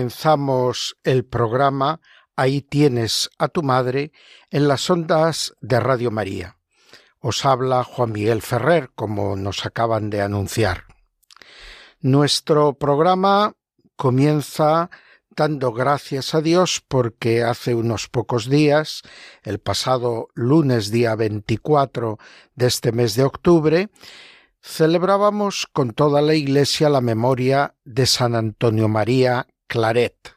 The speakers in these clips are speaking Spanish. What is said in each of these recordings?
Comenzamos el programa Ahí tienes a tu madre en las ondas de Radio María. Os habla Juan Miguel Ferrer, como nos acaban de anunciar. Nuestro programa comienza dando gracias a Dios porque hace unos pocos días, el pasado lunes día 24 de este mes de octubre, celebrábamos con toda la Iglesia la memoria de San Antonio María Claret,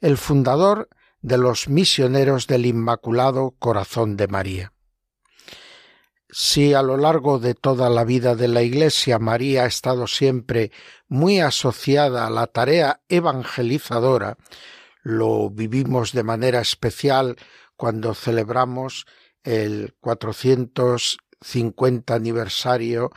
el fundador de los misioneros del Inmaculado Corazón de María. Si a lo largo de toda la vida de la Iglesia María ha estado siempre muy asociada a la tarea evangelizadora, lo vivimos de manera especial cuando celebramos el 450 aniversario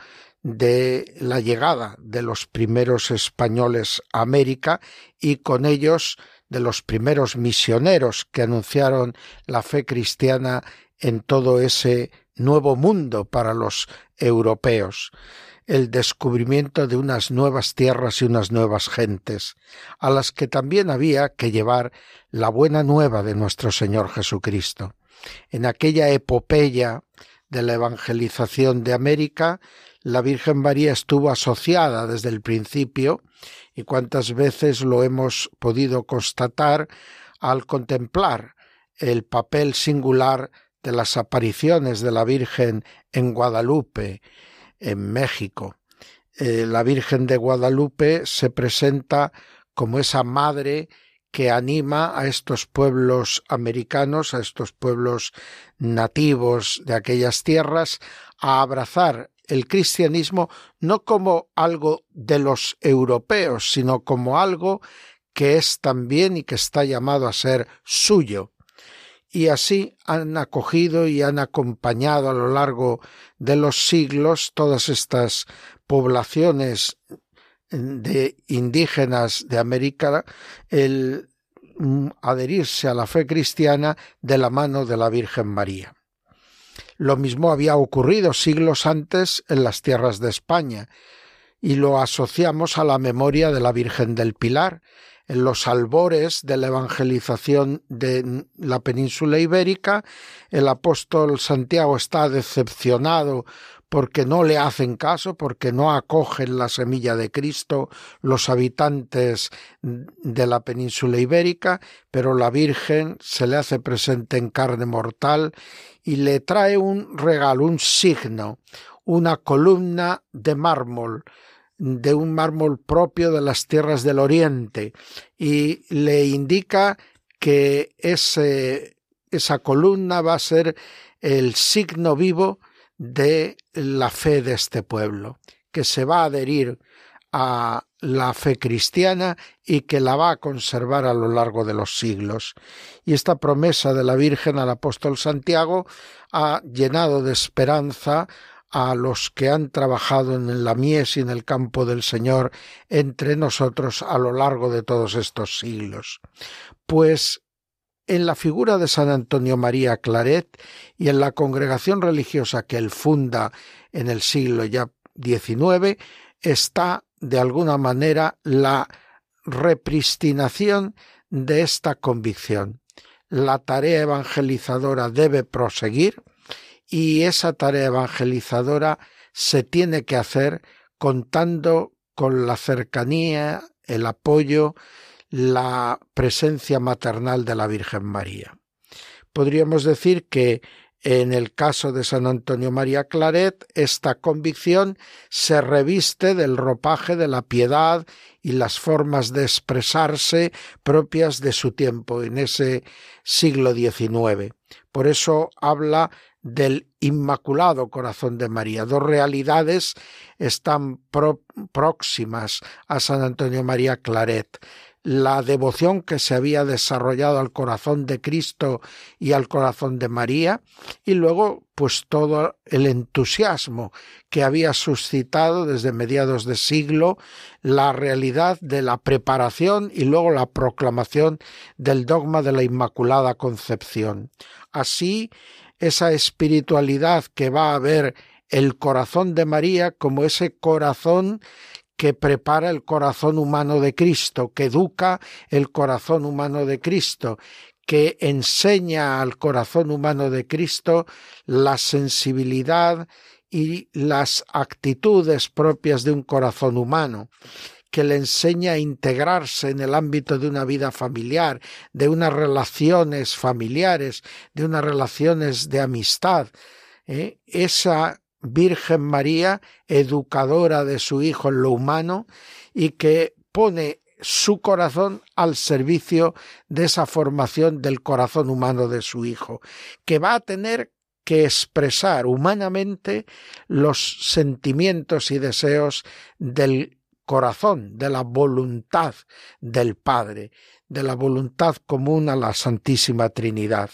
de la llegada de los primeros españoles a América y con ellos de los primeros misioneros que anunciaron la fe cristiana en todo ese nuevo mundo para los europeos, el descubrimiento de unas nuevas tierras y unas nuevas gentes, a las que también había que llevar la buena nueva de nuestro Señor Jesucristo. En aquella epopeya de la evangelización de América, la Virgen María estuvo asociada desde el principio, y cuántas veces lo hemos podido constatar al contemplar el papel singular de las apariciones de la Virgen en Guadalupe, en México. Eh, la Virgen de Guadalupe se presenta como esa madre que anima a estos pueblos americanos, a estos pueblos nativos de aquellas tierras, a abrazar el cristianismo no como algo de los europeos, sino como algo que es también y que está llamado a ser suyo, y así han acogido y han acompañado a lo largo de los siglos todas estas poblaciones de indígenas de América el mm, adherirse a la fe cristiana de la mano de la Virgen María. Lo mismo había ocurrido siglos antes en las tierras de España, y lo asociamos a la memoria de la Virgen del Pilar, en los albores de la evangelización de la península ibérica, el apóstol Santiago está decepcionado porque no le hacen caso, porque no acogen la semilla de Cristo los habitantes de la península ibérica, pero la Virgen se le hace presente en carne mortal y le trae un regalo, un signo, una columna de mármol, de un mármol propio de las tierras del oriente. Y le indica que ese, esa columna va a ser el signo vivo de la fe de este pueblo, que se va a adherir a la fe cristiana y que la va a conservar a lo largo de los siglos. Y esta promesa de la Virgen al apóstol Santiago ha llenado de esperanza a los que han trabajado en la mies y en el campo del Señor entre nosotros a lo largo de todos estos siglos. Pues en la figura de San Antonio María Claret y en la congregación religiosa que él funda en el siglo ya XIX está de alguna manera la repristinación de esta convicción. La tarea evangelizadora debe proseguir, y esa tarea evangelizadora se tiene que hacer contando con la cercanía, el apoyo, la presencia maternal de la Virgen María. Podríamos decir que en el caso de San Antonio María Claret, esta convicción se reviste del ropaje de la piedad y las formas de expresarse propias de su tiempo en ese siglo XIX. Por eso habla del Inmaculado Corazón de María. Dos realidades están próximas a San Antonio María Claret la devoción que se había desarrollado al corazón de Cristo y al corazón de María, y luego pues todo el entusiasmo que había suscitado desde mediados de siglo la realidad de la preparación y luego la proclamación del dogma de la Inmaculada Concepción. Así, esa espiritualidad que va a ver el corazón de María como ese corazón que prepara el corazón humano de Cristo, que educa el corazón humano de Cristo, que enseña al corazón humano de Cristo la sensibilidad y las actitudes propias de un corazón humano, que le enseña a integrarse en el ámbito de una vida familiar, de unas relaciones familiares, de unas relaciones de amistad. ¿eh? Esa Virgen María, educadora de su Hijo en lo humano, y que pone su corazón al servicio de esa formación del corazón humano de su Hijo, que va a tener que expresar humanamente los sentimientos y deseos del corazón, de la voluntad del Padre, de la voluntad común a la Santísima Trinidad.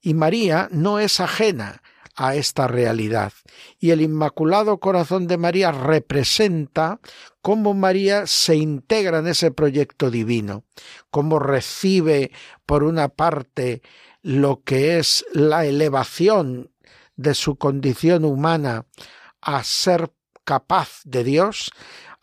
Y María no es ajena a esta realidad. Y el Inmaculado Corazón de María representa cómo María se integra en ese proyecto divino, cómo recibe por una parte lo que es la elevación de su condición humana a ser capaz de Dios,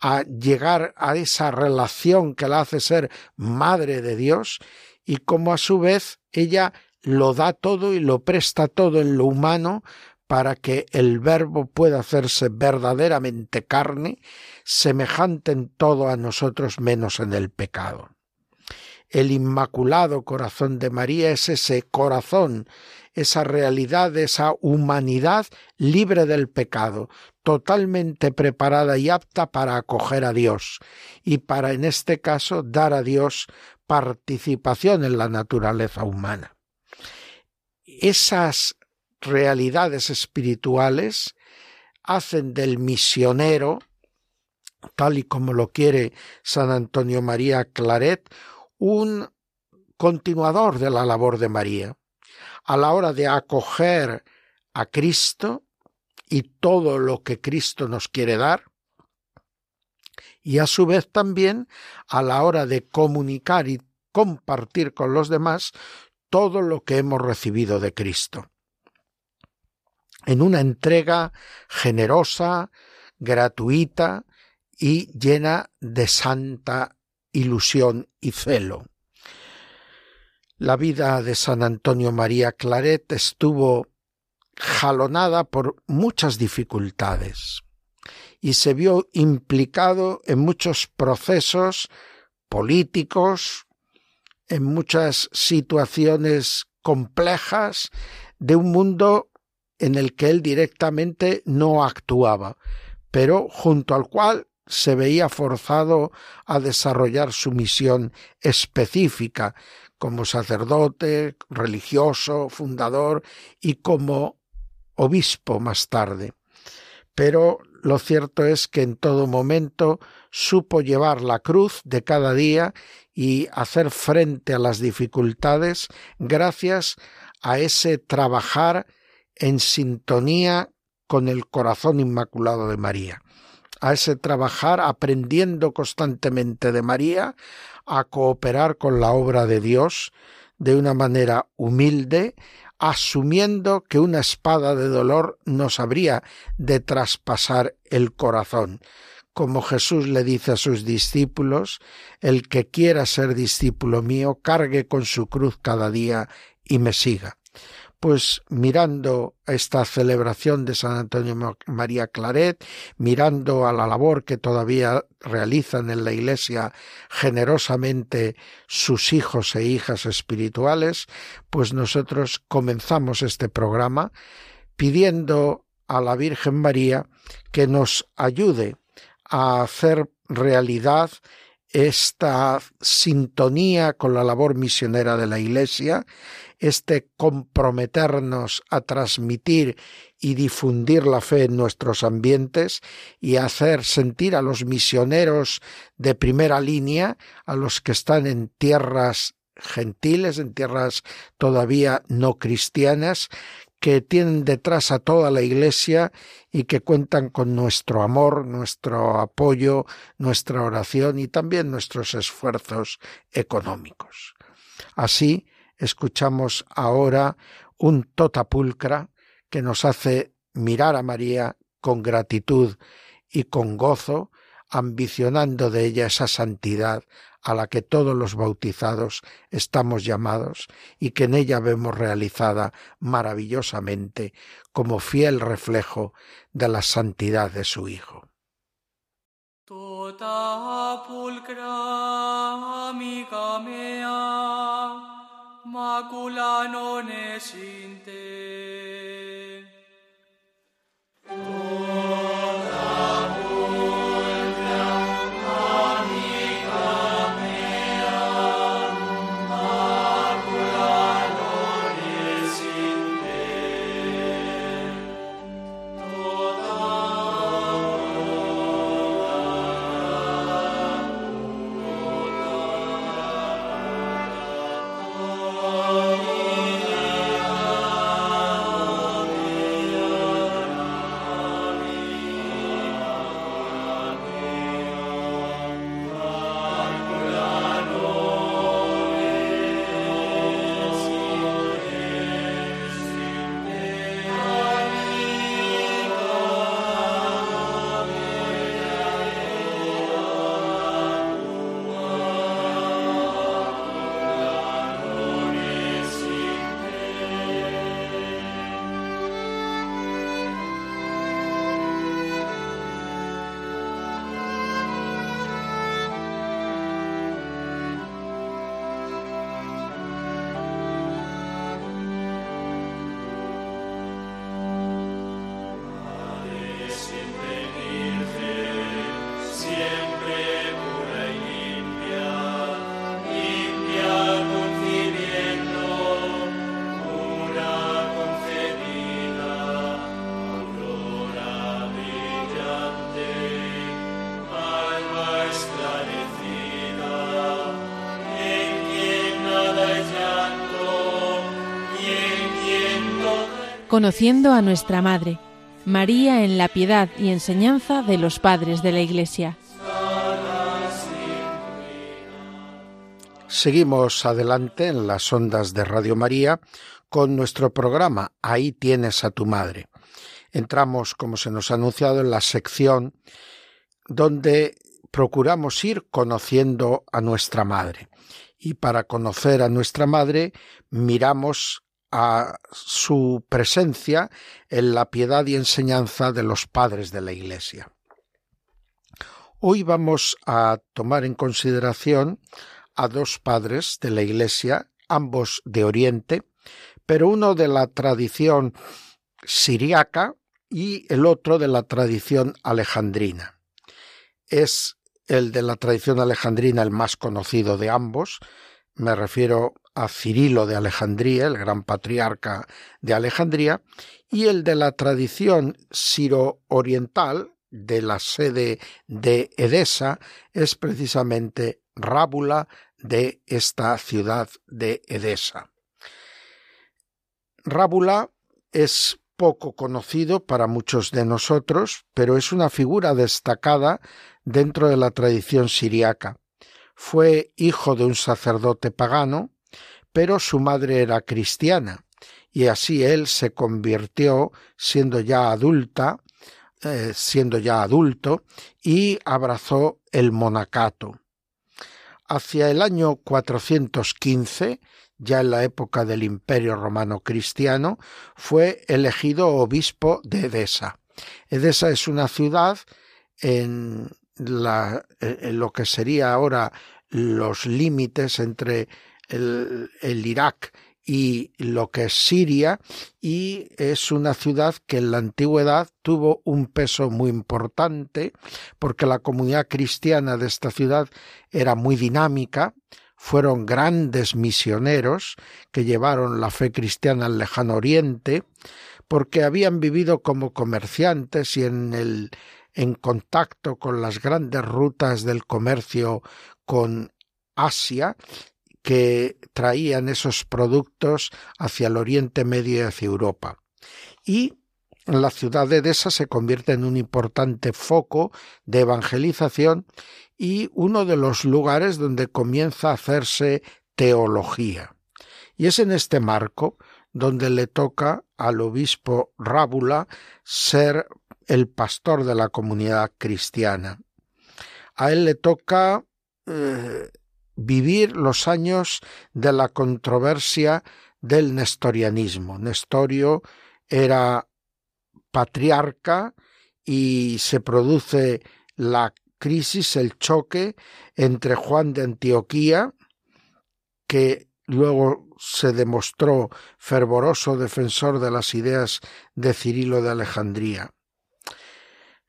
a llegar a esa relación que la hace ser madre de Dios, y cómo a su vez ella lo da todo y lo presta todo en lo humano para que el Verbo pueda hacerse verdaderamente carne, semejante en todo a nosotros menos en el pecado. El Inmaculado Corazón de María es ese corazón, esa realidad, esa humanidad libre del pecado, totalmente preparada y apta para acoger a Dios y para, en este caso, dar a Dios participación en la naturaleza humana esas realidades espirituales hacen del misionero, tal y como lo quiere San Antonio María Claret, un continuador de la labor de María. A la hora de acoger a Cristo y todo lo que Cristo nos quiere dar, y a su vez también a la hora de comunicar y compartir con los demás todo lo que hemos recibido de Cristo. En una entrega generosa, gratuita y llena de santa ilusión y celo. La vida de San Antonio María Claret estuvo jalonada por muchas dificultades y se vio implicado en muchos procesos políticos, en muchas situaciones complejas de un mundo en el que él directamente no actuaba, pero junto al cual se veía forzado a desarrollar su misión específica como sacerdote, religioso, fundador y como obispo más tarde. Pero lo cierto es que en todo momento supo llevar la cruz de cada día y hacer frente a las dificultades gracias a ese trabajar en sintonía con el corazón inmaculado de María, a ese trabajar aprendiendo constantemente de María, a cooperar con la obra de Dios de una manera humilde, asumiendo que una espada de dolor nos habría de traspasar el corazón, como Jesús le dice a sus discípulos, el que quiera ser discípulo mío, cargue con su cruz cada día y me siga. Pues mirando esta celebración de San Antonio María Claret, mirando a la labor que todavía realizan en la Iglesia generosamente sus hijos e hijas espirituales, pues nosotros comenzamos este programa pidiendo a la Virgen María que nos ayude a hacer realidad esta sintonía con la labor misionera de la Iglesia, este comprometernos a transmitir y difundir la fe en nuestros ambientes y hacer sentir a los misioneros de primera línea, a los que están en tierras gentiles, en tierras todavía no cristianas, que tienen detrás a toda la Iglesia y que cuentan con nuestro amor, nuestro apoyo, nuestra oración y también nuestros esfuerzos económicos. Así, escuchamos ahora un totapulcra que nos hace mirar a María con gratitud y con gozo, ambicionando de ella esa santidad a la que todos los bautizados estamos llamados y que en ella vemos realizada maravillosamente como fiel reflejo de la santidad de su Hijo. Conociendo a nuestra Madre, María en la piedad y enseñanza de los padres de la Iglesia. Seguimos adelante en las ondas de Radio María con nuestro programa Ahí tienes a tu madre. Entramos, como se nos ha anunciado, en la sección donde procuramos ir conociendo a nuestra madre. Y para conocer a nuestra madre miramos a su presencia en la piedad y enseñanza de los padres de la Iglesia. Hoy vamos a tomar en consideración a dos padres de la Iglesia, ambos de Oriente, pero uno de la tradición siriaca y el otro de la tradición alejandrina. Es el de la tradición alejandrina el más conocido de ambos, me refiero a Cirilo de Alejandría, el gran patriarca de Alejandría, y el de la tradición siro-oriental de la sede de Edesa es precisamente Rábula de esta ciudad de Edesa. Rábula es poco conocido para muchos de nosotros, pero es una figura destacada dentro de la tradición siriaca. Fue hijo de un sacerdote pagano, pero su madre era cristiana, y así él se convirtió, siendo ya adulta, eh, siendo ya adulto, y abrazó el monacato. Hacia el año 415, ya en la época del Imperio Romano Cristiano, fue elegido obispo de Edesa. Edesa es una ciudad en, la, en lo que sería ahora los límites entre el, Irak y lo que es Siria y es una ciudad que en la antigüedad tuvo un peso muy importante porque la comunidad cristiana de esta ciudad era muy dinámica, fueron grandes misioneros que llevaron la fe cristiana al lejano oriente porque habían vivido como comerciantes y en el en contacto con las grandes rutas del comercio con Asia que traían esos productos hacia el Oriente Medio y hacia Europa. Y la ciudad de Edesa se convierte en un importante foco de evangelización y uno de los lugares donde comienza a hacerse teología. Y es en este marco donde le toca al obispo Rábula ser el pastor de la comunidad cristiana. A él le toca eh, vivir los años de la controversia del nestorianismo. Nestorio era patriarca y se produce la crisis, el choque entre Juan de Antioquía, que luego se demostró fervoroso defensor de las ideas de Cirilo de Alejandría.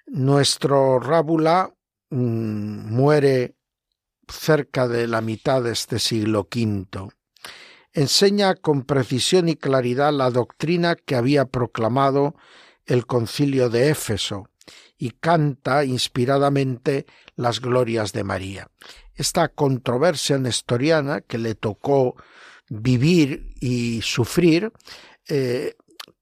Nuestro Rábula mm, muere cerca de la mitad de este siglo V. Enseña con precisión y claridad la doctrina que había proclamado el concilio de Éfeso y canta inspiradamente las glorias de María. Esta controversia nestoriana que le tocó vivir y sufrir eh,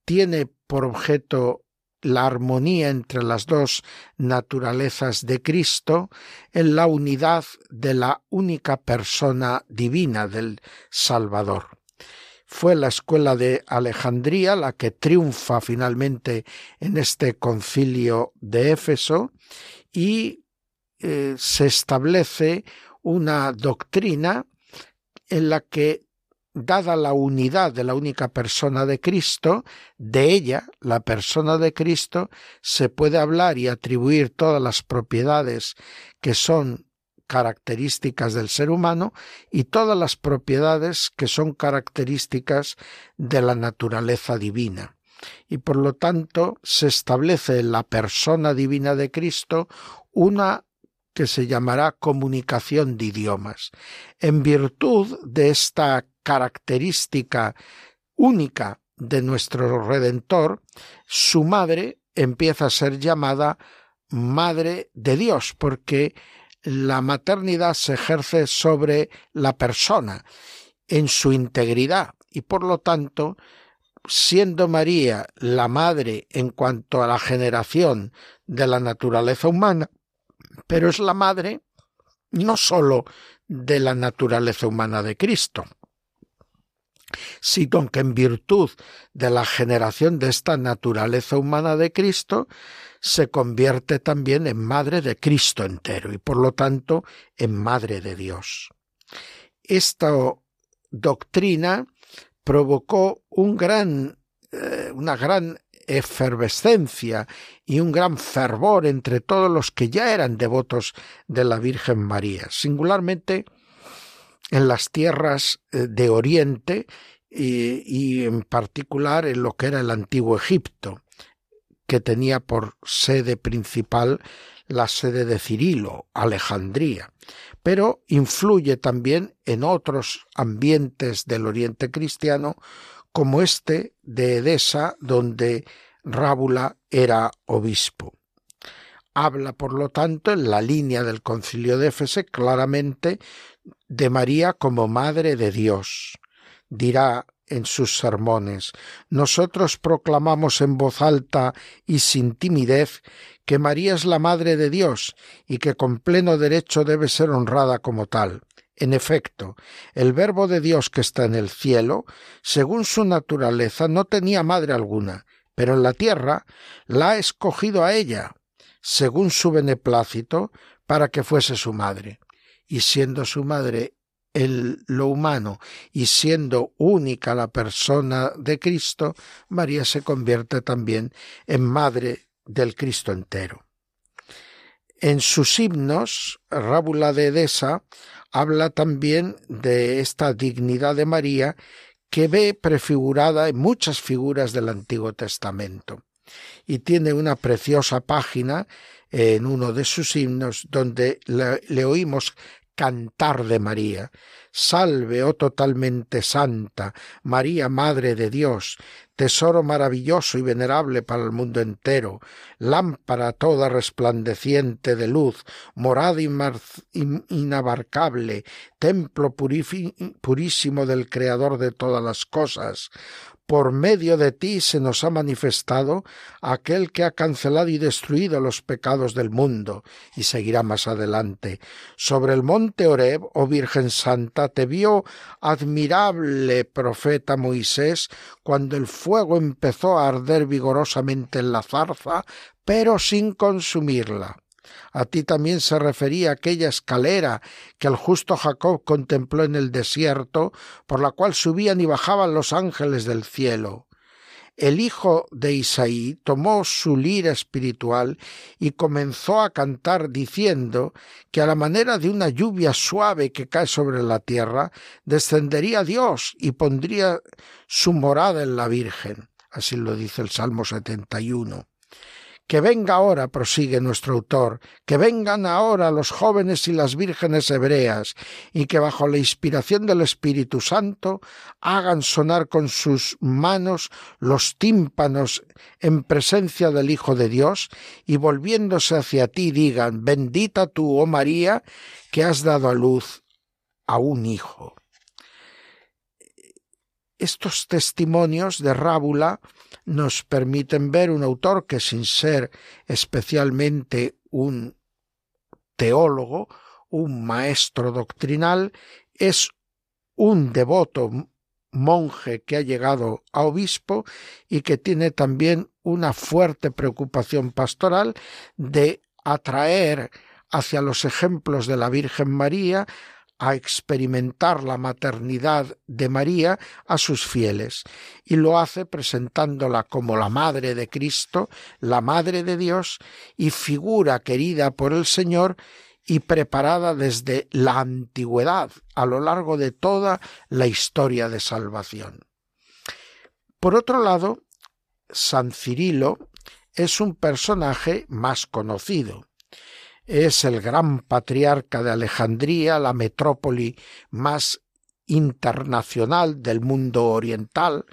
tiene por objeto la armonía entre las dos naturalezas de Cristo en la unidad de la única persona divina del Salvador. Fue la escuela de Alejandría la que triunfa finalmente en este concilio de Éfeso y eh, se establece una doctrina en la que dada la unidad de la única persona de Cristo, de ella, la persona de Cristo, se puede hablar y atribuir todas las propiedades que son características del ser humano y todas las propiedades que son características de la naturaleza divina. Y por lo tanto se establece en la persona divina de Cristo una que se llamará comunicación de idiomas. En virtud de esta característica única de nuestro Redentor, su madre empieza a ser llamada Madre de Dios, porque la maternidad se ejerce sobre la persona en su integridad y por lo tanto, siendo María la madre en cuanto a la generación de la naturaleza humana, pero es la madre no sólo de la naturaleza humana de Cristo, sino que en virtud de la generación de esta naturaleza humana de Cristo, se convierte también en madre de Cristo entero y por lo tanto en madre de Dios. Esta doctrina provocó un gran, eh, una gran efervescencia y un gran fervor entre todos los que ya eran devotos de la Virgen María, singularmente en las tierras eh, de Oriente y, en particular en lo que era el antiguo Egipto, que tenía por sede principal la sede de Cirilo, Alejandría, pero influye también en otros ambientes del Oriente cristiano, como este de Edesa, donde Rábula era obispo. Habla, por lo tanto, en la línea del concilio de Éfese claramente de María como Madre de Dios. Dirá en sus sermones, nosotros proclamamos en voz alta y sin timidez que María es la Madre de Dios y que con pleno derecho debe ser honrada como tal. En efecto, el Verbo de Dios que está en el cielo, según su naturaleza, no tenía madre alguna, pero en la tierra la ha escogido a ella, según su beneplácito, para que fuese su madre y siendo su madre el, lo humano y siendo única la persona de Cristo, María se convierte también en madre del Cristo entero. En sus himnos, Rábula de Edesa habla también de esta dignidad de María que ve prefigurada en muchas figuras del Antiguo Testamento. Y tiene una preciosa página en uno de sus himnos donde le, oímos cantar de María. Salve, oh totalmente santa, María, Madre de Dios, tesoro maravilloso y venerable para el mundo entero, lámpara toda resplandeciente de luz, morada inabarcable, templo purísimo del Creador de todas las cosas, por medio de ti se nos ha manifestado aquel que ha cancelado y destruido los pecados del mundo, y seguirá más adelante. Sobre el monte Oreb, oh Virgen Santa, te vio admirable profeta Moisés cuando el fuego empezó a arder vigorosamente en la zarza, pero sin consumirla. A ti también se refería aquella escalera que el justo Jacob contempló en el desierto, por la cual subían y bajaban los ángeles del cielo. El hijo de Isaí tomó su lira espiritual y comenzó a cantar diciendo que a la manera de una lluvia suave que cae sobre la tierra, descendería Dios y pondría su morada en la Virgen. Así lo dice el Salmo 71. Que venga ahora, prosigue nuestro autor, que vengan ahora los jóvenes y las vírgenes hebreas, y que bajo la inspiración del Espíritu Santo hagan sonar con sus manos los tímpanos en presencia del Hijo de Dios, y volviéndose hacia ti digan, bendita tú, oh María, que has dado a luz a un hijo. Estos testimonios de Rábula nos permiten ver un autor que sin ser especialmente un teólogo, un maestro doctrinal, es un devoto monje que ha llegado a obispo y que tiene también una fuerte preocupación pastoral de atraer hacia los ejemplos de la Virgen María a experimentar la maternidad de María a sus fieles y lo hace presentándola como la Madre de Cristo, la Madre de Dios y figura querida por el Señor y preparada desde la antigüedad a lo largo de toda la historia de salvación. Por otro lado, San Cirilo es un personaje más conocido es el gran patriarca de Alejandría, la metrópoli más internacional del mundo oriental,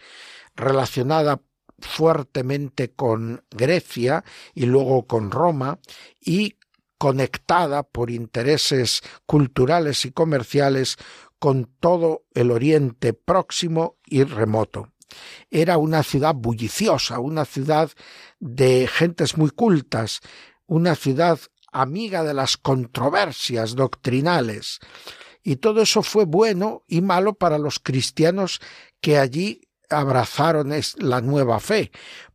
relacionada fuertemente con Grecia y luego con Roma y conectada por intereses culturales y comerciales con todo el Oriente próximo y remoto. Era una ciudad bulliciosa, una ciudad de gentes muy cultas, una ciudad amiga de las controversias doctrinales. Y todo eso fue bueno y malo para los cristianos que allí abrazaron la nueva fe,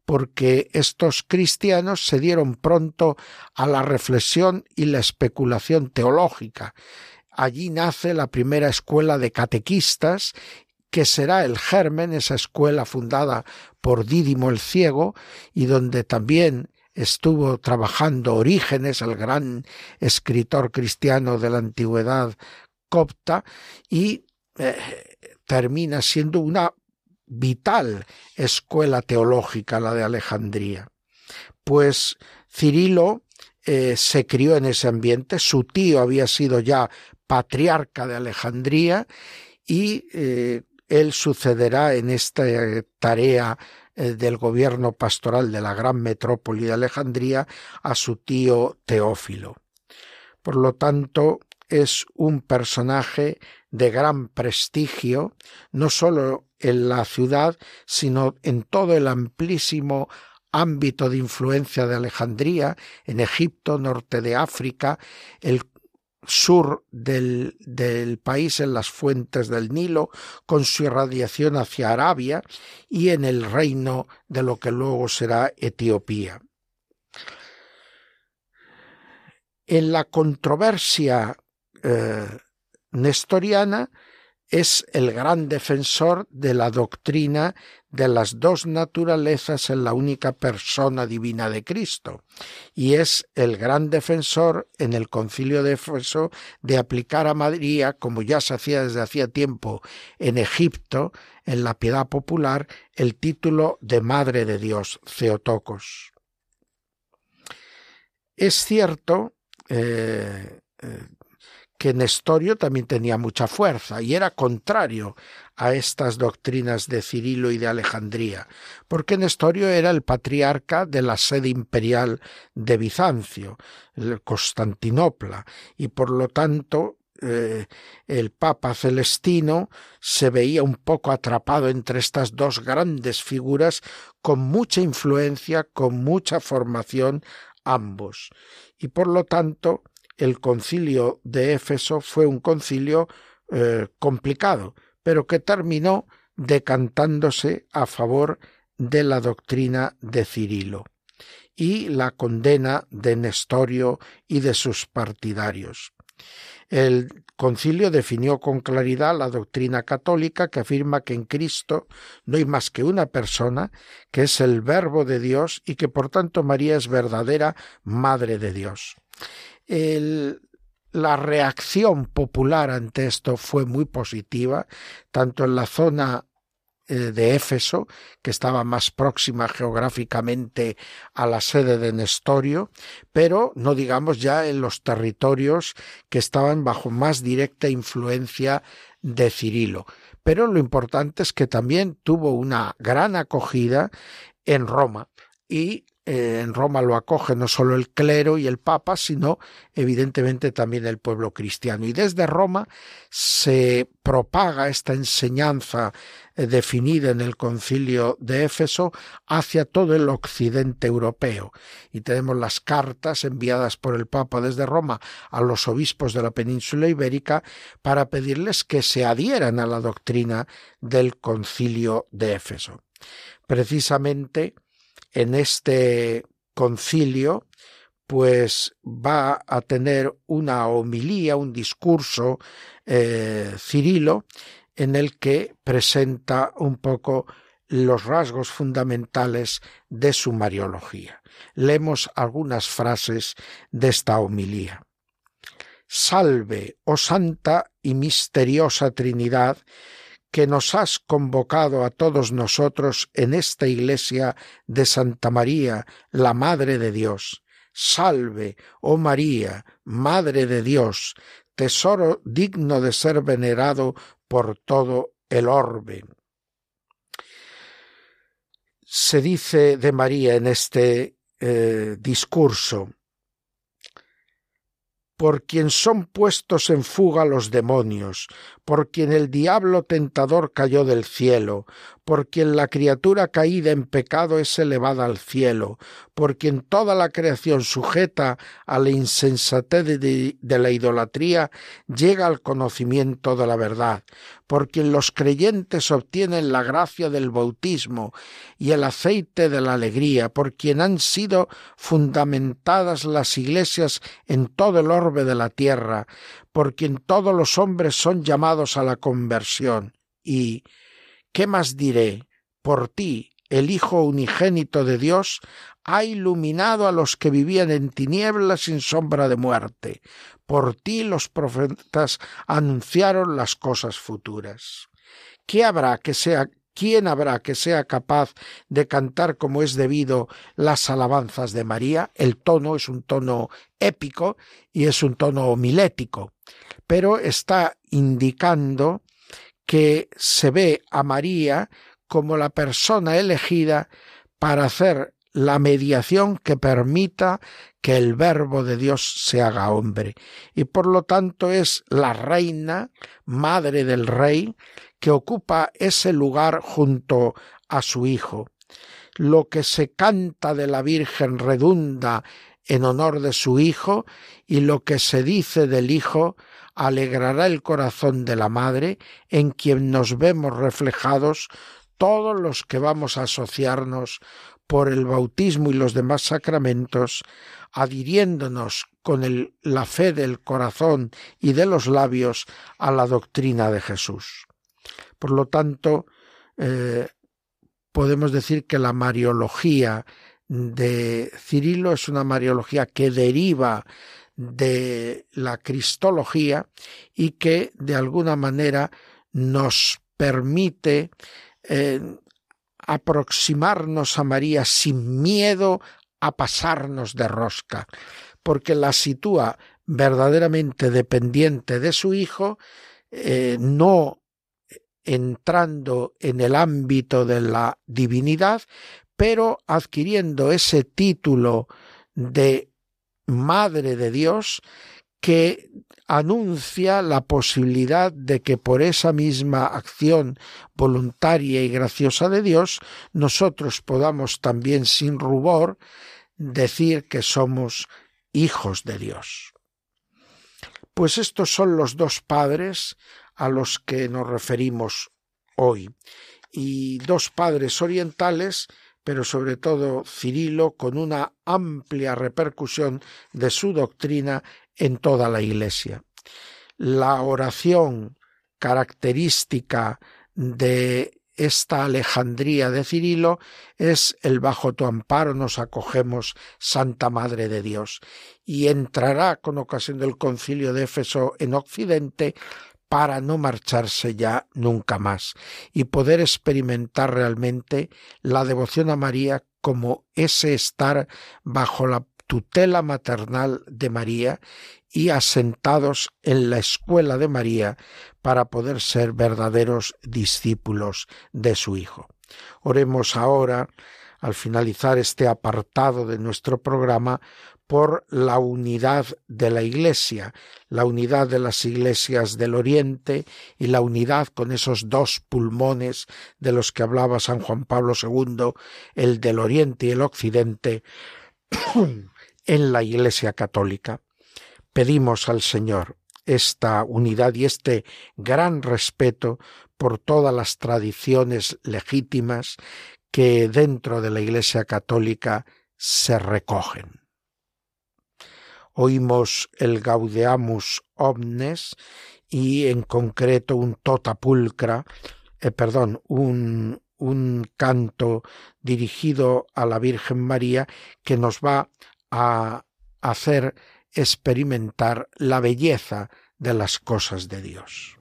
porque estos cristianos se dieron pronto a la reflexión y la especulación teológica. Allí nace la primera escuela de catequistas que será el germen, esa escuela fundada por Dídimo el Ciego, y donde también estuvo trabajando Orígenes, el gran escritor cristiano de la antigüedad copta, y eh, termina siendo una vital escuela teológica la de Alejandría. Pues Cirilo eh, se crió en ese ambiente, su tío había sido ya patriarca de Alejandría y eh, él sucederá en esta tarea del gobierno pastoral de la gran metrópoli de Alejandría a su tío Teófilo. Por lo tanto, es un personaje de gran prestigio, no sólo en la ciudad, sino en todo el amplísimo ámbito de influencia de Alejandría, en Egipto, norte de África, el sur del, del, país en las fuentes del Nilo, con su irradiación hacia Arabia y en el reino de lo que luego será Etiopía. En la controversia eh, nestoriana es el gran defensor de la doctrina de las dos naturalezas en la única persona divina de Cristo, y es el gran defensor en el concilio de Éfeso de aplicar a María, como ya se hacía desde hacía tiempo en Egipto, en la piedad popular, el título de Madre de Dios, Theotokos. Es cierto eh, eh, que Nestorio también tenía mucha fuerza y era contrario a estas doctrinas de Cirilo y de Alejandría, porque Nestorio era el patriarca de la sede imperial de Bizancio, Constantinopla, y por lo tanto eh, el Papa Celestino se veía un poco atrapado entre estas dos grandes figuras con mucha influencia, con mucha formación ambos. Y por lo tanto, el concilio de Éfeso fue un concilio eh, complicado, pero que terminó decantándose a favor de la doctrina de Cirilo y la condena de Nestorio y de sus partidarios. El concilio definió con claridad la doctrina católica que afirma que en Cristo no hay más que una persona, que es el Verbo de Dios y que por tanto María es verdadera Madre de Dios la reacción popular ante esto fue muy positiva, tanto en la zona eh, de Éfeso, que estaba más próxima geográficamente a la sede de Nestorio, pero no digamos ya en los territorios que estaban bajo más directa influencia de Cirilo. Pero lo importante es que también tuvo una gran acogida en Roma y eh, en Roma lo acoge no solo el clero y el papa, sino evidentemente también el pueblo cristiano. Y desde Roma se propaga esta enseñanza eh, definida en el concilio de Éfeso hacia todo el occidente europeo. Y tenemos las cartas enviadas por el Papa desde Roma a los obispos de la península ibérica para pedirles que se adhieran a la doctrina del concilio de Éfeso. Precisamente en este concilio pues va a tener una homilía, un discurso eh, Cirilo, en el que presenta un poco los rasgos fundamentales de su mariología. Leemos algunas frases de esta homilía. Salve, oh santa y misteriosa Trinidad, que nos has convocado a todos nosotros en esta iglesia de Santa María, la Madre de Dios. Salve, oh María, Madre de Dios, tesoro digno de ser venerado por todo el orbe. Se dice de María en este eh, discurso, por quien son puestos en fuga los demonios, por quien el diablo tentador cayó del cielo, por quien la criatura caída en pecado es elevada al cielo, por quien toda la creación sujeta a la insensatez de, la idolatría llega al conocimiento de la verdad, por quien los creyentes obtienen la gracia del bautismo y el aceite de la alegría, por quien han sido fundamentadas las iglesias en todo el orbe de la tierra, por quien todos los hombres son llamados a la conversión. Y, ¿qué más diré? Por ti, el Hijo unigénito de Dios, ha iluminado a los que vivían en tinieblas sin sombra de muerte. Por ti los profetas anunciaron las cosas futuras. ¿Qué habrá que sea ¿Quién habrá que sea capaz de cantar como es debido las alabanzas de María? El tono es un tono épico y es un tono homilético, pero está indicando que se ve a María como la persona elegida para hacer la mediación que permita que el verbo de Dios se haga hombre. Y por lo tanto es la reina, madre del rey, que ocupa ese lugar junto a su hijo. Lo que se canta de la Virgen redunda en honor de su hijo y lo que se dice del hijo alegrará el corazón de la madre en quien nos vemos reflejados todos los que vamos a asociarnos por el bautismo y los demás sacramentos, adhiriéndonos con la fe del corazón y de los labios a la doctrina de Jesús. Por lo tanto, eh, podemos decir que la mariología de Cirilo es una mariología que deriva de la cristología y que de alguna manera nos permite eh, aproximarnos a María sin miedo a pasarnos de rosca, porque la sitúa verdaderamente dependiente de su hijo, eh, no entrando en el ámbito de la divinidad, pero adquiriendo ese título de Madre de Dios que anuncia la posibilidad de que por esa misma acción voluntaria y graciosa de Dios nosotros podamos también sin rubor decir que somos hijos de Dios. Pues estos son los dos padres a los que nos referimos hoy, y dos padres orientales pero sobre todo Cirilo con una amplia repercusión de su doctrina en toda la Iglesia. La oración característica de esta Alejandría de Cirilo es el bajo tu amparo nos acogemos, Santa Madre de Dios, y entrará con ocasión del concilio de Éfeso en Occidente para no marcharse ya nunca más y poder experimentar realmente la devoción a María como ese estar bajo la tutela maternal de María y asentados en la escuela de María para poder ser verdaderos discípulos de su Hijo. Oremos ahora, al finalizar este apartado de nuestro programa, por la unidad de la Iglesia, la unidad de las iglesias del Oriente y la unidad con esos dos pulmones de los que hablaba San Juan Pablo II, el del Oriente y el Occidente, en la Iglesia Católica. Pedimos al Señor esta unidad y este gran respeto por todas las tradiciones legítimas que dentro de la Iglesia Católica se recogen oímos el Gaudeamus Omnes y en concreto un Tota Pulcra, eh, perdón, un, un canto dirigido a la Virgen María que nos va a hacer experimentar la belleza de las cosas de Dios.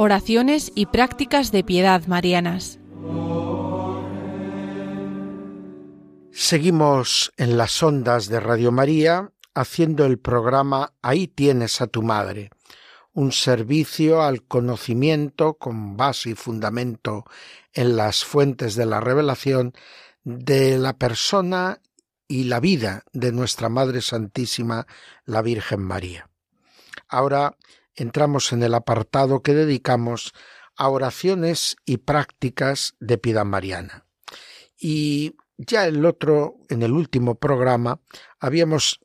Oraciones y prácticas de piedad marianas. Seguimos en las ondas de Radio María haciendo el programa Ahí tienes a tu madre, un servicio al conocimiento con base y fundamento en las fuentes de la revelación de la persona y la vida de nuestra Madre Santísima, la Virgen María. Ahora entramos en el apartado que dedicamos a oraciones y prácticas de piedad mariana. Y ya el otro, en el último programa, habíamos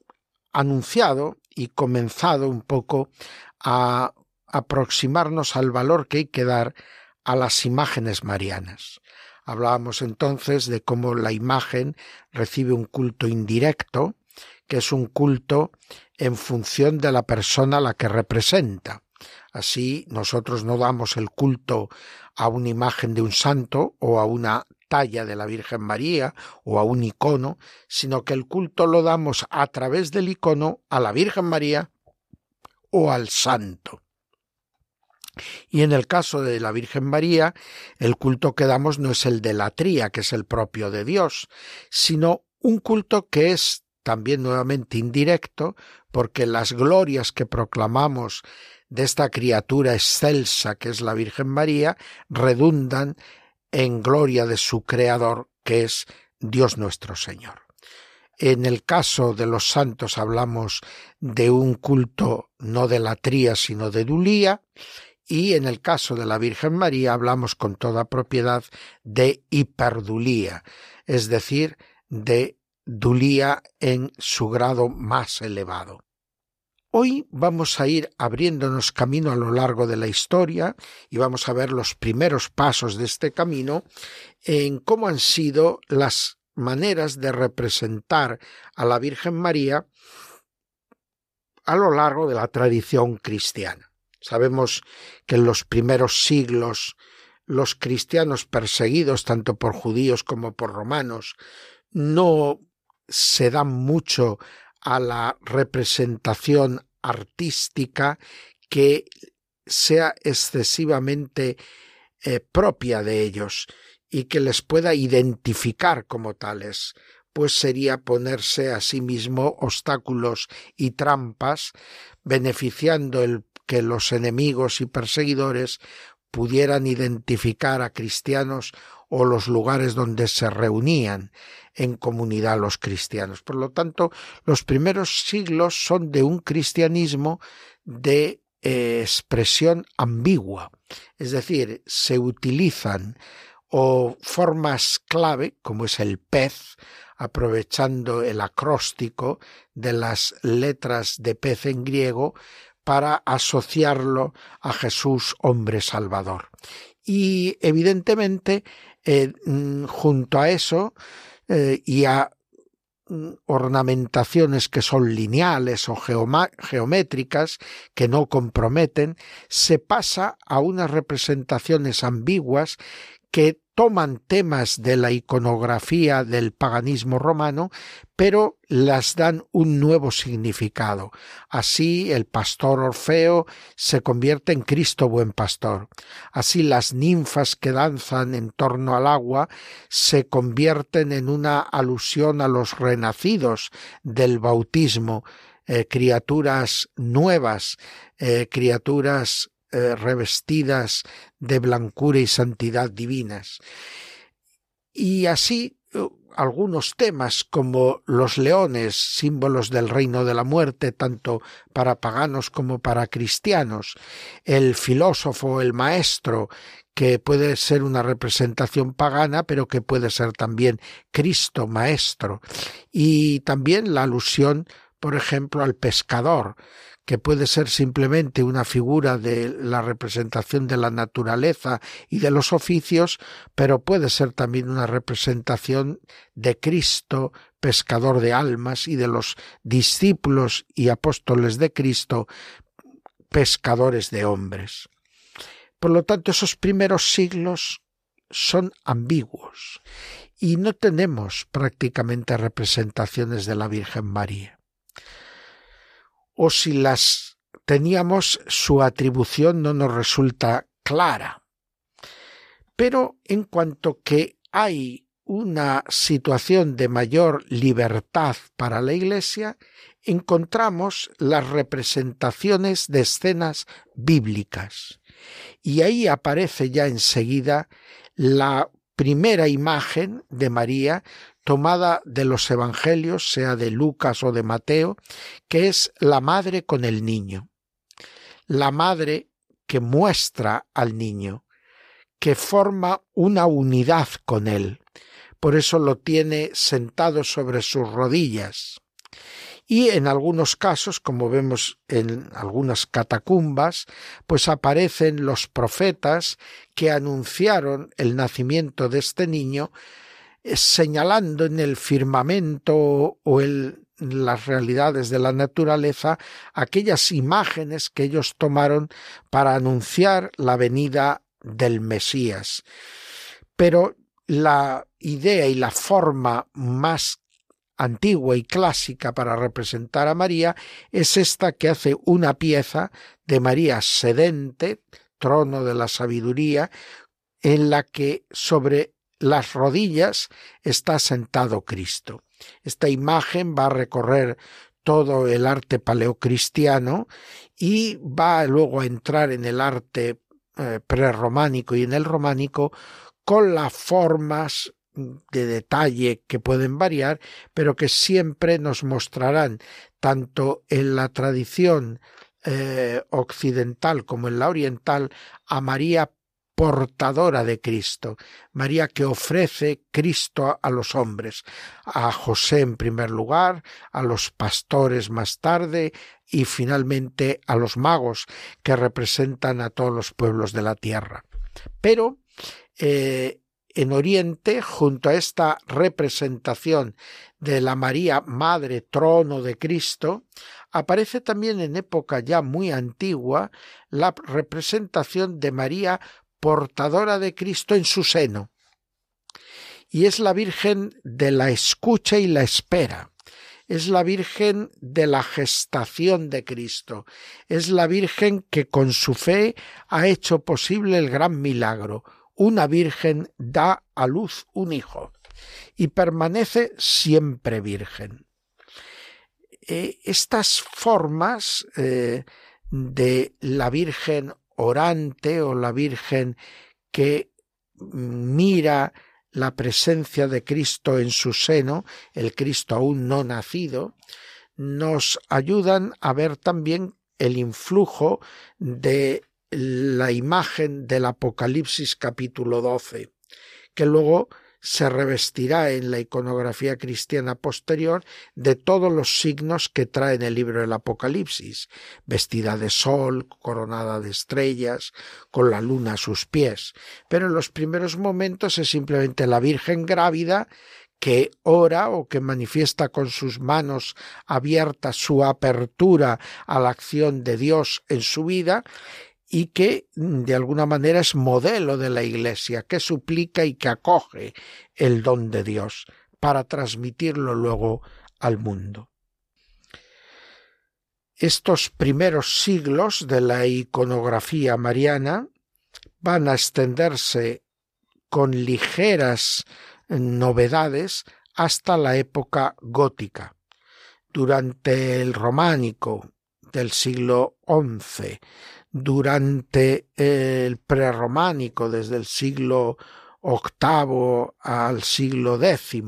anunciado y comenzado un poco a aproximarnos al valor que hay que dar a las imágenes marianas. Hablábamos entonces de cómo la imagen recibe un culto indirecto, que es un culto en función de la persona a la que representa. Así nosotros no damos el culto a una imagen de un santo o a una talla de la Virgen María o a un icono, sino que el culto lo damos a través del icono a la Virgen María o al santo. Y en el caso de la Virgen María, el culto que damos no es el de la tría, que es el propio de Dios, sino un culto que es también nuevamente indirecto, porque las glorias que proclamamos de esta criatura excelsa que es la Virgen María redundan en gloria de su Creador, que es Dios nuestro Señor. En el caso de los santos hablamos de un culto no de latría sino de dulía y en el caso de la Virgen María hablamos con toda propiedad de hiperdulía, es decir, de dulía en su grado más elevado. Hoy vamos a ir abriéndonos camino a lo largo de la historia y vamos a ver los primeros pasos de este camino en cómo han sido las maneras de representar a la Virgen María a lo largo de la tradición cristiana. Sabemos que en los primeros siglos los cristianos perseguidos tanto por judíos como por romanos no se dan mucho a la representación artística que sea excesivamente eh, propia de ellos y que les pueda identificar como tales, pues sería ponerse a sí mismo obstáculos y trampas, beneficiando el que los enemigos y perseguidores pudieran identificar a cristianos o los lugares donde se reunían en comunidad los cristianos. Por lo tanto, los primeros siglos son de un cristianismo de eh, expresión ambigua, es decir, se utilizan o formas clave, como es el pez, aprovechando el acróstico de las letras de pez en griego para asociarlo a Jesús hombre salvador. Y evidentemente, eh, mm, junto a eso eh, y a mm, ornamentaciones que son lineales o geométricas, que no comprometen, se pasa a unas representaciones ambiguas que toman temas de la iconografía del paganismo romano, pero las dan un nuevo significado. Así el pastor Orfeo se convierte en Cristo buen pastor. Así las ninfas que danzan en torno al agua se convierten en una alusión a los renacidos del bautismo, eh, criaturas nuevas, eh, criaturas eh, revestidas de blancura y santidad divinas. Y así eh, algunos temas como los leones, símbolos del reino de la muerte, tanto para paganos como para cristianos, el filósofo, el maestro, que puede ser una representación pagana, pero que puede ser también Cristo maestro, y también la alusión, por ejemplo, al pescador, que puede ser simplemente una figura de la representación de la naturaleza y de los oficios, pero puede ser también una representación de Cristo, pescador de almas, y de los discípulos y apóstoles de Cristo, pescadores de hombres. Por lo tanto, esos primeros siglos son ambiguos y no tenemos prácticamente representaciones de la Virgen María o si las teníamos, su atribución no nos resulta clara. Pero en cuanto que hay una situación de mayor libertad para la Iglesia, encontramos las representaciones de escenas bíblicas. Y ahí aparece ya enseguida la primera imagen de María tomada de los evangelios, sea de Lucas o de Mateo, que es la madre con el niño. La madre que muestra al niño, que forma una unidad con él. Por eso lo tiene sentado sobre sus rodillas. Y en algunos casos, como vemos en algunas catacumbas, pues aparecen los profetas que anunciaron el nacimiento de este niño señalando en el firmamento o en las realidades de la naturaleza aquellas imágenes que ellos tomaron para anunciar la venida del Mesías. Pero la idea y la forma más antigua y clásica para representar a María es esta que hace una pieza de María sedente, trono de la sabiduría, en la que sobre las rodillas está sentado Cristo. Esta imagen va a recorrer todo el arte paleocristiano y va luego a entrar en el arte eh, prerrománico y en el románico con las formas de detalle que pueden variar, pero que siempre nos mostrarán, tanto en la tradición eh, occidental como en la oriental, a María portadora de Cristo, María que ofrece Cristo a los hombres, a José en primer lugar, a los pastores más tarde y finalmente a los magos que representan a todos los pueblos de la tierra. Pero eh, en Oriente, junto a esta representación de la María Madre Trono de Cristo, aparece también en época ya muy antigua la representación de María portadora de Cristo en su seno. Y es la Virgen de la escucha y la espera. Es la Virgen de la gestación de Cristo. Es la Virgen que con su fe ha hecho posible el gran milagro, una virgen da a luz un hijo y permanece siempre virgen. Eh, estas formas eh, de la Virgen orante o la Virgen que mira la presencia de Cristo en su seno, el Cristo aún no nacido, nos ayudan a ver también el influjo de la imagen del Apocalipsis capítulo 12, que luego se revestirá en la iconografía cristiana posterior de todos los signos que trae en el libro del Apocalipsis, vestida de sol, coronada de estrellas, con la luna a sus pies. Pero en los primeros momentos es simplemente la Virgen grávida que ora o que manifiesta con sus manos abiertas su apertura a la acción de Dios en su vida y que mm, de alguna manera es modelo de la Iglesia, que suplica y que acoge el don de Dios para transmitirlo luego al mundo. Estos primeros siglos de la iconografía mariana van a extenderse con ligeras novedades hasta la época gótica. Durante el románico del siglo XI, durante el prerrománico, desde el siglo VIII al siglo X,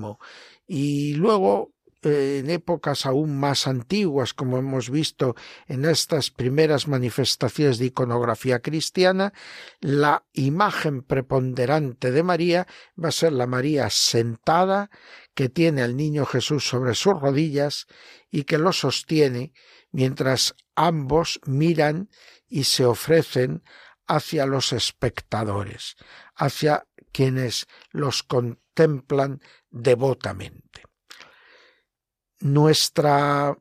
y luego eh, en épocas aún más antiguas, como hemos visto en estas primeras manifestaciones de iconografía cristiana, la imagen preponderante de María va a ser la María sentada, que tiene al niño Jesús sobre sus rodillas y que lo sostiene mientras ambos miran y se ofrecen hacia los espectadores, hacia quienes los contemplan devotamente. Nuestra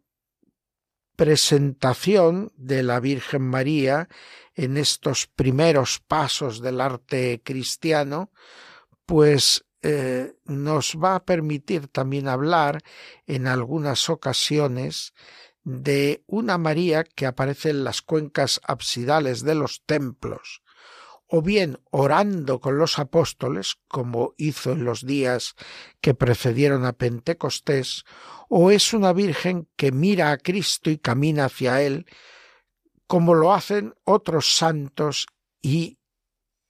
presentación de la Virgen María en estos primeros pasos del arte cristiano, pues eh, nos va a permitir también hablar en algunas ocasiones de una María que aparece en las cuencas absidales de los templos, o bien orando con los apóstoles, como hizo en los días que precedieron a Pentecostés, o es una Virgen que mira a Cristo y camina hacia Él, como lo hacen otros santos y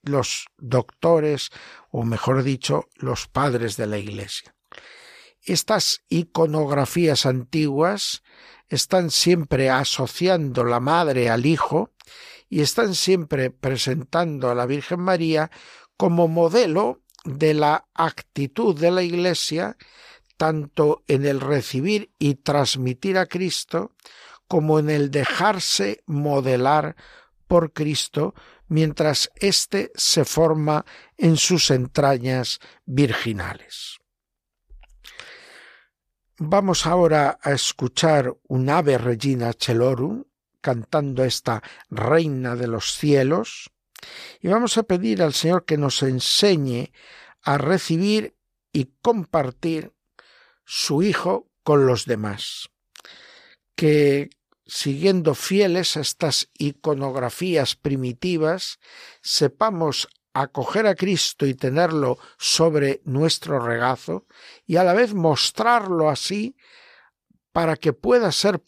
los doctores, o mejor dicho, los padres de la Iglesia. Estas iconografías antiguas están siempre asociando la madre al hijo y están siempre presentando a la Virgen María como modelo de la actitud de la Iglesia tanto en el recibir y transmitir a Cristo como en el dejarse modelar por Cristo mientras éste se forma en sus entrañas virginales. Vamos ahora a escuchar un ave regina celorum cantando esta reina de los cielos y vamos a pedir al Señor que nos enseñe a recibir y compartir su Hijo con los demás. Que siguiendo fieles a estas iconografías primitivas, sepamos acoger a Cristo y tenerlo sobre nuestro regazo y a la vez mostrarlo así para que pueda ser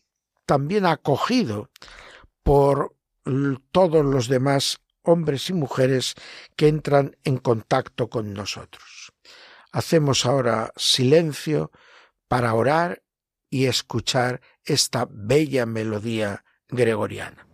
también acogido por todos los demás hombres y mujeres que entran en contacto con nosotros. Hacemos ahora silencio para orar y escuchar esta bella melodía gregoriana.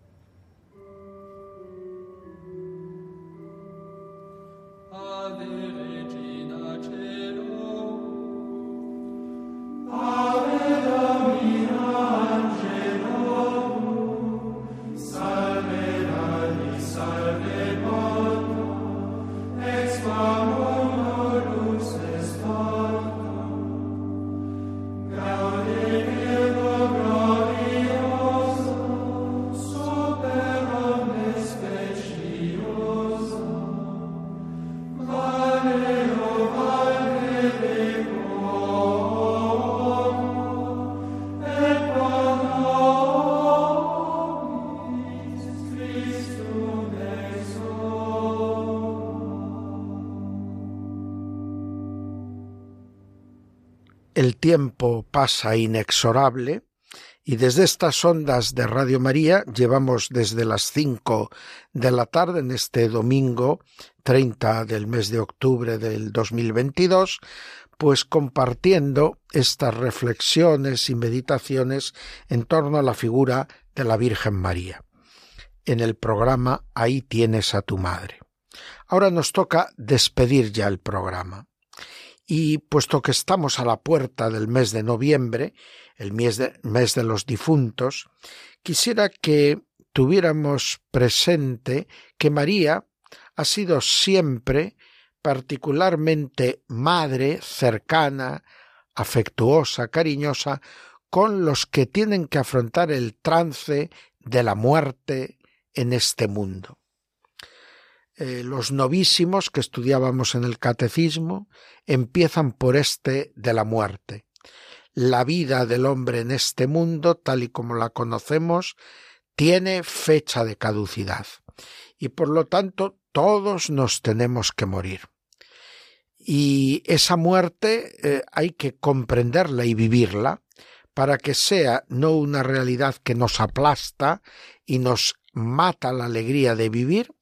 Pasa inexorable y desde estas ondas de Radio María llevamos desde las cinco de la tarde en este domingo 30 del mes de octubre del 2022, pues compartiendo estas reflexiones y meditaciones en torno a la figura de la Virgen María. En el programa Ahí tienes a tu madre. Ahora nos toca despedir ya el programa. Y puesto que estamos a la puerta del mes de noviembre, el mes de, los difuntos, quisiera que tuviéramos presente que María ha sido siempre particularmente madre, cercana, afectuosa, cariñosa, con los que tienen que afrontar el trance de la muerte en este mundo. Eh, los novísimos que estudiábamos en el catecismo empiezan por este de la muerte. La vida del hombre en este mundo, tal y como la conocemos, tiene fecha de caducidad y por lo tanto todos nos tenemos que morir. Y esa muerte eh, hay que comprenderla y vivirla para que sea no una realidad que nos aplasta y nos mata la alegría de vivir,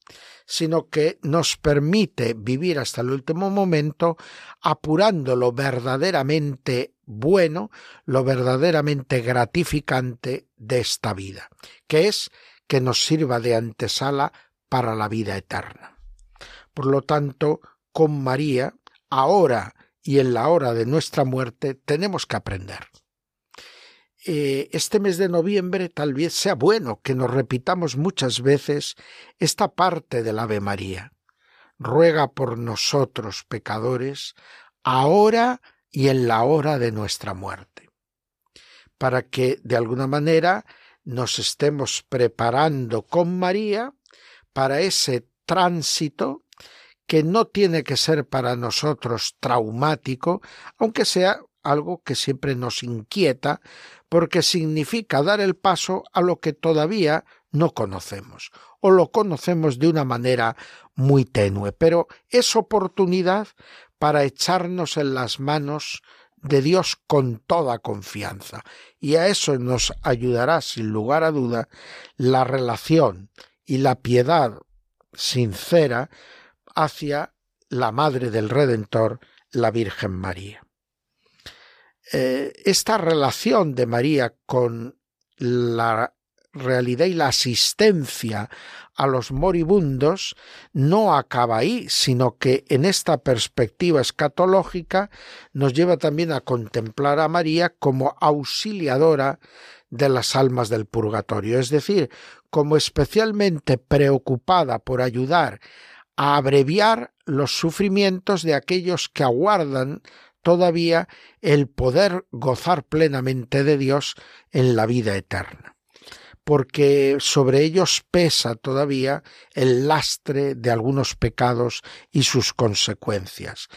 sino que nos permite vivir hasta el último momento apurando lo verdaderamente bueno, lo verdaderamente gratificante de esta vida, que es que nos sirva de antesala para la vida eterna. Por lo tanto, con María, ahora y en la hora de nuestra muerte, tenemos que aprender. Eh, este mes de noviembre tal vez sea bueno que nos repitamos muchas veces esta parte del Ave María. Ruega por nosotros pecadores, ahora y en la hora de nuestra muerte, para que de alguna manera nos estemos preparando con María para ese tránsito que no tiene que ser para nosotros traumático, aunque sea algo que siempre nos inquieta, porque significa dar el paso a lo que todavía no conocemos, o lo conocemos de una manera muy tenue, pero es oportunidad para echarnos en las manos de Dios con toda confianza. Y a eso nos ayudará, sin lugar a duda, la relación y la piedad sincera hacia la Madre del Redentor, la Virgen María. Eh, esta relación de María con la realidad y la asistencia a los moribundos no acaba ahí, sino que en esta perspectiva escatológica nos lleva también a contemplar a María como auxiliadora de las almas del purgatorio, es decir, como especialmente preocupada por ayudar a abreviar los sufrimientos de aquellos que aguardan todavía el poder gozar plenamente de Dios en la vida eterna, porque sobre ellos pesa todavía el lastre de algunos pecados y sus consecuencias.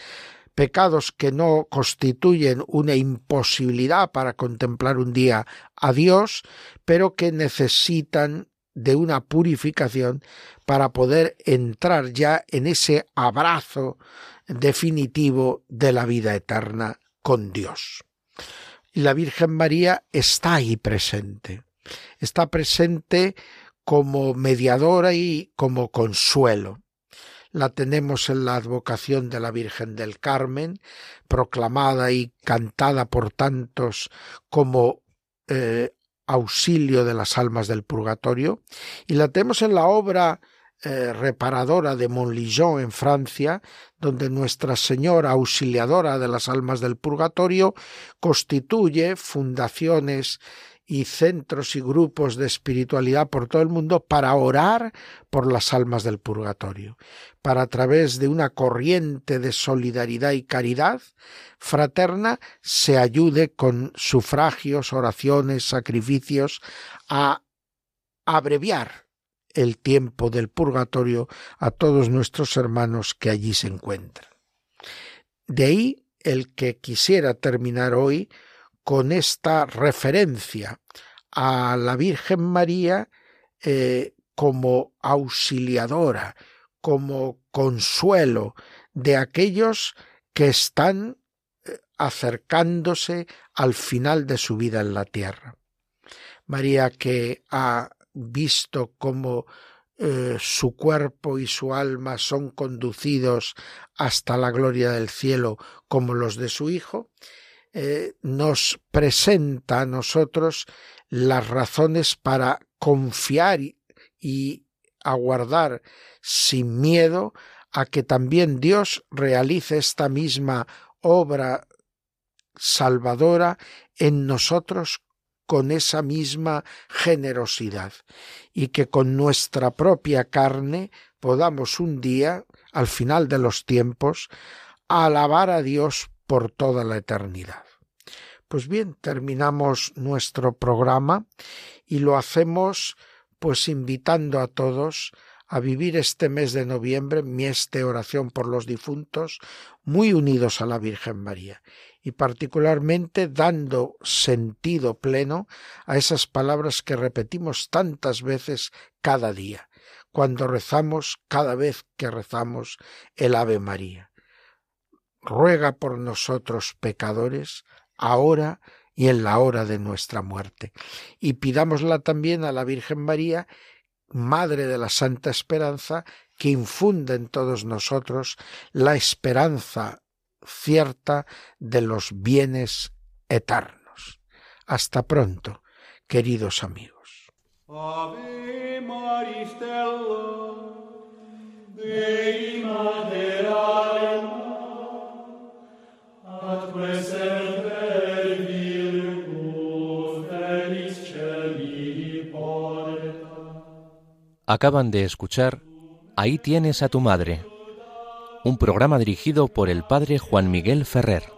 Pecados que no constituyen una imposibilidad para contemplar un día a Dios, pero que necesitan de una purificación para poder entrar ya en ese abrazo definitivo de la vida eterna con Dios. Y la Virgen María está ahí presente, está presente como mediadora y como consuelo. La tenemos en la advocación de la Virgen del Carmen, proclamada y cantada por tantos como eh, auxilio de las almas del purgatorio, y la tenemos en la obra eh, reparadora de Montligeon en Francia, donde Nuestra Señora Auxiliadora de las Almas del Purgatorio constituye fundaciones y centros y grupos de espiritualidad por todo el mundo para orar por las almas del purgatorio, para a través de una corriente de solidaridad y caridad fraterna se ayude con sufragios, oraciones, sacrificios a abreviar el tiempo del purgatorio a todos nuestros hermanos que allí se encuentran. De ahí el que quisiera terminar hoy con esta referencia a la Virgen María eh, como auxiliadora, como consuelo de aquellos que están eh, acercándose al final de su vida en la tierra. María que ha visto cómo eh, su cuerpo y su alma son conducidos hasta la gloria del cielo como los de su Hijo, eh, nos presenta a nosotros las razones para confiar y aguardar sin miedo a que también Dios realice esta misma obra salvadora en nosotros con esa misma generosidad y que con nuestra propia carne podamos un día, al final de los tiempos, alabar a Dios por toda la eternidad. Pues bien, terminamos nuestro programa y lo hacemos pues invitando a todos a vivir este mes de noviembre, mi este oración por los difuntos, muy unidos a la Virgen María y particularmente dando sentido pleno a esas palabras que repetimos tantas veces cada día, cuando rezamos, cada vez que rezamos el Ave María. Ruega por nosotros pecadores, ahora y en la hora de nuestra muerte. Y pidámosla también a la Virgen María, Madre de la Santa Esperanza, que infunde en todos nosotros la esperanza cierta de los bienes eternos. Hasta pronto, queridos amigos. Acaban de escuchar Ahí tienes a tu madre, un programa dirigido por el padre Juan Miguel Ferrer.